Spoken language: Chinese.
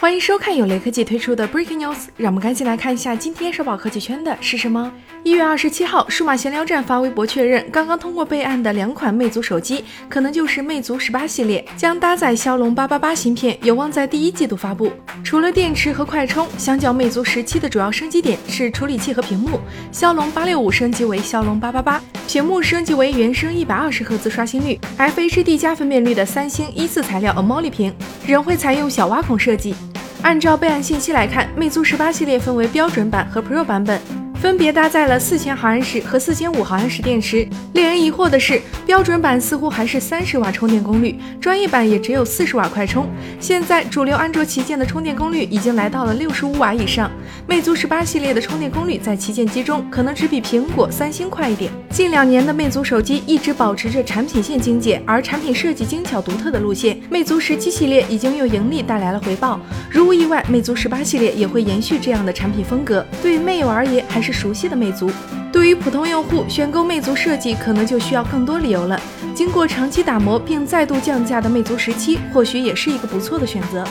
欢迎收看有雷科技推出的 Breaking News，让我们赶紧来看一下今天手宝科技圈的是什么。一月二十七号，数码闲聊站发微博确认，刚刚通过备案的两款魅族手机，可能就是魅族十八系列，将搭载骁龙八八八芯片，有望在第一季度发布。除了电池和快充，相较魅族十七的主要升级点是处理器和屏幕，骁龙八六五升级为骁龙八八八，屏幕升级为原生一百二十赫兹刷新率、FHD 加分辨率的三星一四材料 AMOLED 屏，仍会采用小挖孔设计。按照备案信息来看，魅族十八系列分为标准版和 Pro 版本。分别搭载了四千毫安时和四千五毫安时电池。疑惑的是，标准版似乎还是三十瓦充电功率，专业版也只有四十瓦快充。现在主流安卓旗舰的充电功率已经来到了六十五瓦以上，魅族十八系列的充电功率在旗舰机中可能只比苹果、三星快一点。近两年的魅族手机一直保持着产品线精简而产品设计精巧独特的路线，魅族十七系列已经用盈利带来了回报，如无意外，魅族十八系列也会延续这样的产品风格。对于魅友而言，还是。熟悉的魅族，对于普通用户选购魅族设计可能就需要更多理由了。经过长期打磨并再度降价的魅族十七，或许也是一个不错的选择。